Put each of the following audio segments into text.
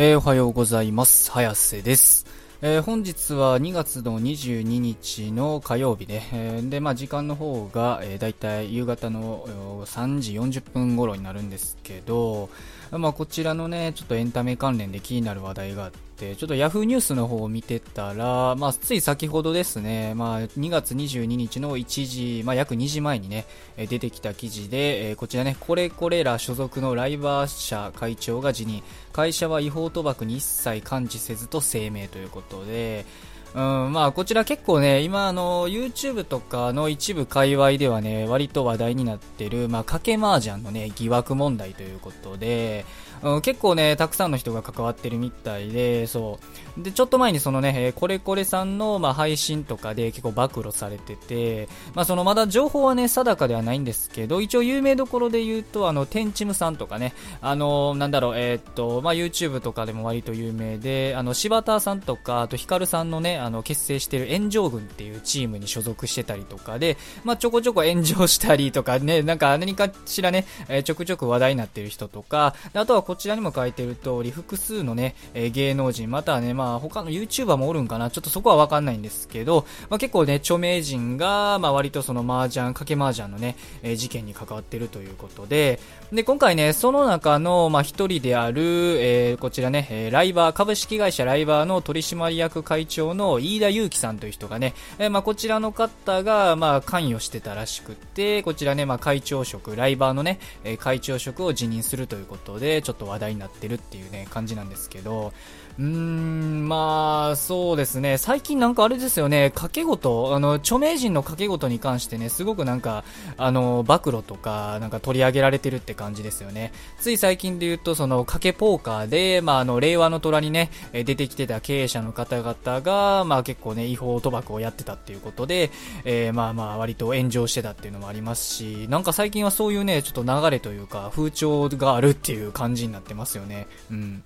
えー、おはようございます。早瀬です。えー、本日は2月の22日の火曜日ね。えー、で、まあ時間の方が、えー、だいたい夕方の3時40分頃になるんですけど、まあこちらのね、ちょっとエンタメ関連で気になる話題があって、ちょっと Yahoo ニュースの方を見てたら、まあ、つい先ほどですね、まあ、2月22日の1時、まあ、約2時前にね、出てきた記事で、こちらね、これこれら所属のライバー社会長が辞任、会社は違法賭博に一切感知せずと声明ということで、うん、まあ、こちら結構ね、今、あの、YouTube とかの一部界隈ではね、割と話題になってる、まあ、賭け麻雀のね、疑惑問題ということで、うん、結構ね、たくさんの人が関わってるみたいで、そう。で、ちょっと前にそのね、えー、これこれさんの、まあ、配信とかで結構暴露されてて、まあ、そのまだ情報はね、定かではないんですけど、一応有名どころで言うと、あの、テンチムさんとかね、あの、なんだろう、えー、っと、まあ、YouTube とかでも割と有名で、あの、柴田さんとか、あとヒカルさんのね、あの、結成してる炎上軍っていうチームに所属してたりとかで、まあ、ちょこちょこ炎上したりとかね、なんか何かしらね、えー、ちょくちょく話題になってる人とか、あとはこちらにも書いてる通り、複数のね、えー、芸能人、またはね、まあ他の YouTuber もおるんかな、ちょっとそこはわかんないんですけど、まあ結構ね、著名人が、まあ割とその麻雀、賭け麻雀のね、えー、事件に関わってるということで、で、今回ね、その中の、まあ一人である、えー、こちらね、え、ライバー、株式会社ライバーの取締役会長の飯田祐樹さんという人がね、えー、まあこちらの方が、まあ関与してたらしくて、こちらね、まあ会長職、ライバーのね、え、会長職を辞任するということで、ちょっと話題になってるっていうね、感じなんですけど、うーん、まあ、そうですね。最近なんかあれですよね、賭け事、あの、著名人の賭け事に関してね、すごくなんか、あの、暴露とか、なんか取り上げられてるって感じですよね。つい最近で言うと、その、賭けポーカーで、まあ、あの、令和の虎にね、出てきてた経営者の方々が、まあ結構ね、違法賭博をやってたっていうことで、えー、まあまあ、割と炎上してたっていうのもありますし、なんか最近はそういうね、ちょっと流れというか、風潮があるっていう感じになってますよね。うん。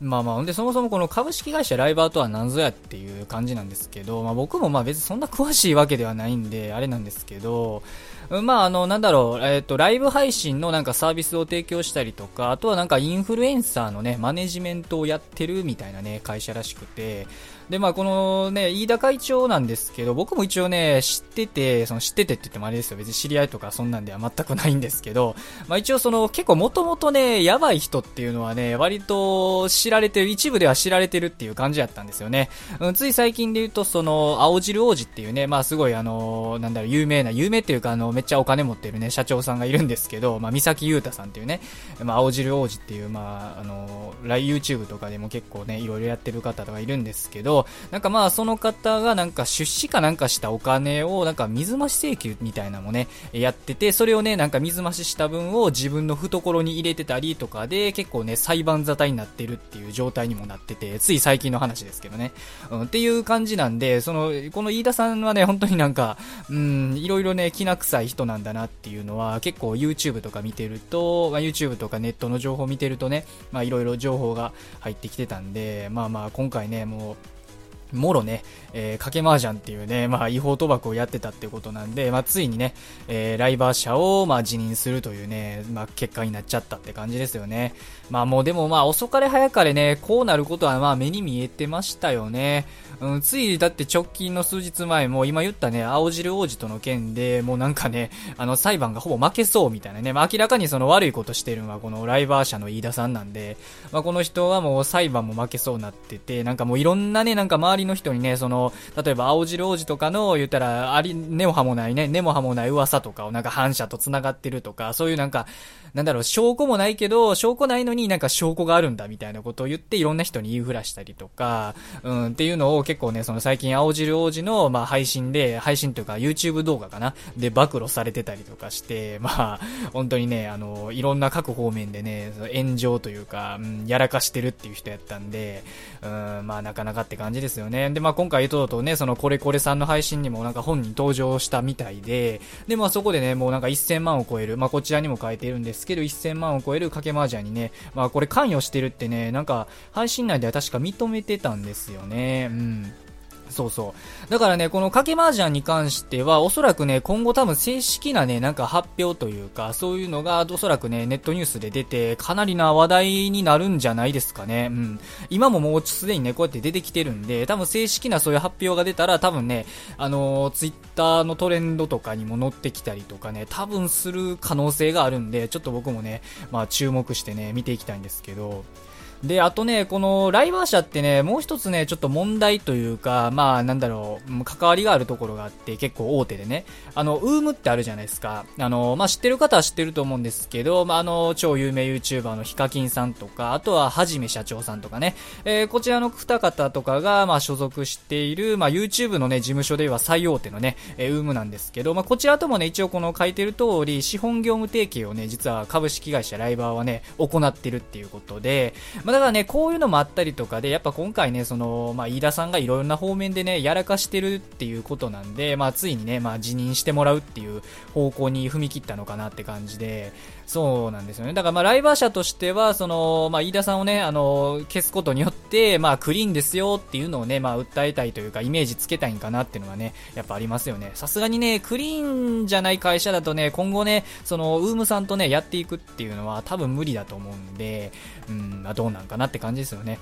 まあまあ、で、そもそもこの株式会社ライバーとは何ぞやっていう感じなんですけど、まあ僕もまあ別にそんな詳しいわけではないんで、あれなんですけど、まああの、なんだろう、えっ、ー、と、ライブ配信のなんかサービスを提供したりとか、あとはなんかインフルエンサーのね、マネジメントをやってるみたいなね、会社らしくて、で、まあ、このね、飯田会長なんですけど、僕も一応ね、知ってて、その知っててって言ってもあれですよ。別に知り合いとかそんなんでは全くないんですけど、まあ一応その結構もともとね、やばい人っていうのはね、割と知られてる、一部では知られてるっていう感じやったんですよね。うん、つい最近で言うと、その、青汁王子っていうね、まあすごいあの、なんだろう、有名な、有名っていうかあの、めっちゃお金持ってるね、社長さんがいるんですけど、まあ三崎優太さんっていうね、まあ青汁王子っていう、まああの、YouTube とかでも結構ね、いろいろやってる方とかいるんですけど、なんかまあその方がなんか出資かなんかしたお金をなんか水増し請求みたいなのもね、やってて、それをね、なんか水増しした分を自分の懐に入れてたりとかで、結構ね、裁判沙汰になってるっていう状態にもなってて、つい最近の話ですけどね。うん、っていう感じなんで、その、この飯田さんはね、本当になんか、うん、いろいろね、きな臭い人なんだなっていうのは、結構 YouTube とか見てると、まあ、YouTube とかネットの情報見てるとね、まあいろいろ情報が入ってきてたんで、まあまあ今回ね、もう、もろね、えー、賭け麻雀っていうね、まあ、違法賭博をやってたってことなんで、まあ、ついにね、えー、ライバー社を、まあ、辞任するというね、まあ、結果になっちゃったって感じですよね。まあ、もうでもまあ、遅かれ早かれね、こうなることはまあ、目に見えてましたよね。うん、つい、だって直近の数日前も、今言ったね、青汁王子との件で、もうなんかね、あの、裁判がほぼ負けそうみたいなね、まあ、明らかにその悪いことしてるのは、このライバー社の飯田さんなんで、まあ、この人はもう裁判も負けそうになってて、なんかもういろんなね、なんか周りの人にね、その、例えば青汁王子とかの、言ったら、あり、根も葉もないね、根も葉もない噂とかをなんか反社と繋がってるとか、そういうなんか、なんだろう、証拠もないけど、証拠ないのになんか証拠があるんだみたいなことを言っていろんな人に言いふらしたりとか、うん、っていうのを結構ね、その最近青汁王子の、まあ配信で、配信というか YouTube 動画かなで暴露されてたりとかして、まあ、本当にね、あの、いろんな各方面でね、炎上というか、うん、やらかしてるっていう人やったんで、うん、まあなかなかって感じですよね。ねで、まあ今回江藤とね、そのこれこれさんの配信にもなんか本人登場したみたいで、で、まあそこでね、もうなんか1000万を超える、まあこちらにも書いているんですけど、1000万を超える賭け麻雀にね、まあこれ関与してるってね、なんか配信内では確か認めてたんですよね。うん。そうそう。だからね、この賭け麻雀に関しては、おそらくね、今後多分正式なね、なんか発表というか、そういうのがおそらくね、ネットニュースで出て、かなりな話題になるんじゃないですかね。うん。今ももうすでにね、こうやって出てきてるんで、多分正式なそういう発表が出たら、多分ね、あのー、ツイッターのトレンドとかにも載ってきたりとかね、多分する可能性があるんで、ちょっと僕もね、まあ注目してね、見ていきたいんですけど、で、あとね、このライバー社ってね、もう一つね、ちょっと問題というか、まあ、なんだろう、関わりがあるところがあって、結構大手でね、あの、ウームってあるじゃないですか。あの、まあ、知ってる方は知ってると思うんですけど、まあ、あの、超有名 YouTuber のヒカキンさんとか、あとは、はじめ社長さんとかね、えー、こちらの二方とかが、まあ、所属している、まあ、YouTube のね、事務所では最大手のね、えー、ウームなんですけど、まあ、こちらともね、一応この書いてる通り、資本業務提携をね、実は株式会社ライバーはね、行ってるっていうことで、まあ、だからね、こういうのもあったりとかで、やっぱ今回ね、その、まあ、飯田さんがいろんな方面でね、やらかしてるっていうことなんで、まあ、ついにね、まあ、辞任してもらうっていう方向に踏み切ったのかなって感じで、そうなんですよね。だからまあライバー社としては、その、まあ飯田さんをね、あの、消すことによって、まあクリーンですよっていうのをね、まあ訴えたいというか、イメージつけたいんかなっていうのはね、やっぱありますよね。さすがにね、クリーンじゃない会社だとね、今後ね、その、ウームさんとね、やっていくっていうのは多分無理だと思うんで、うん、まあどうなんかなって感じですよね。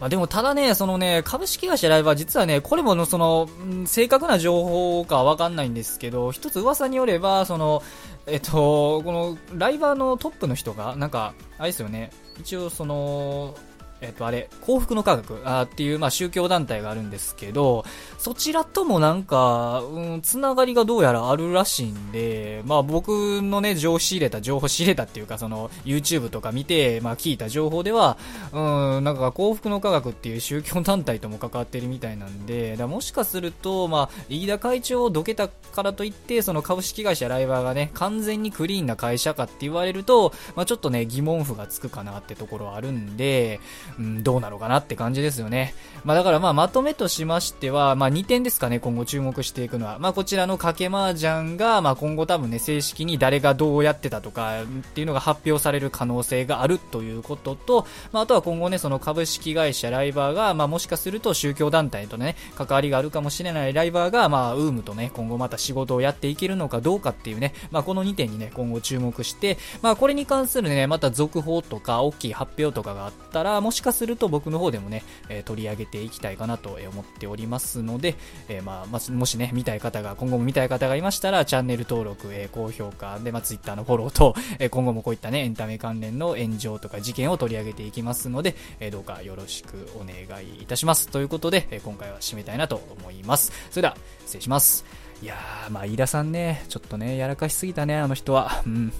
まあ、でもただね、そのね、株式会社ライバー実はね、これものその、正確な情報かわかんないんですけど、一つ噂によれば、その、えっと、このライバーのトップの人が、なんか、あれですよね、一応その、えっと、あれ、幸福の科学？あっていう、まあ、宗教団体があるんですけど、そちらともなんか、うん、つながりがどうやらあるらしいんで、まあ、僕のね、情報仕入れた、情報仕入れたっていうか、その、YouTube とか見て、まあ、聞いた情報では、うん、なんか幸福の科学っていう宗教団体とも関わってるみたいなんで、だもしかすると、まあ、飯田会長をどけたからといって、その株式会社ライバーがね、完全にクリーンな会社かって言われると、まあ、ちょっとね、疑問符がつくかなってところはあるんで、うん、どうなのかなって感じですよね。まあだからまあまとめとしましては、まあ2点ですかね、今後注目していくのは。まあこちらの賭け麻雀が、まあ今後多分ね、正式に誰がどうやってたとかっていうのが発表される可能性があるということと、まああとは今後ね、その株式会社ライバーが、まあもしかすると宗教団体とね、関わりがあるかもしれないライバーが、まあウームとね、今後また仕事をやっていけるのかどうかっていうね、まあこの2点にね、今後注目して、まあこれに関するね、また続報とか大きい発表とかがあったら、もししかすると僕の方でもね、え、取り上げていきたいかなと思っておりますので、えー、まあ、もしね、見たい方が、今後も見たい方がいましたら、チャンネル登録、え、高評価、で、まあ、Twitter のフォローと、え今後もこういったね、エンタメ関連の炎上とか事件を取り上げていきますので、えどうかよろしくお願いいたします。ということで、え今回は締めたいなと思います。それでは、失礼します。いやー、まあ、飯田さんね、ちょっとね、やらかしすぎたね、あの人は。うん。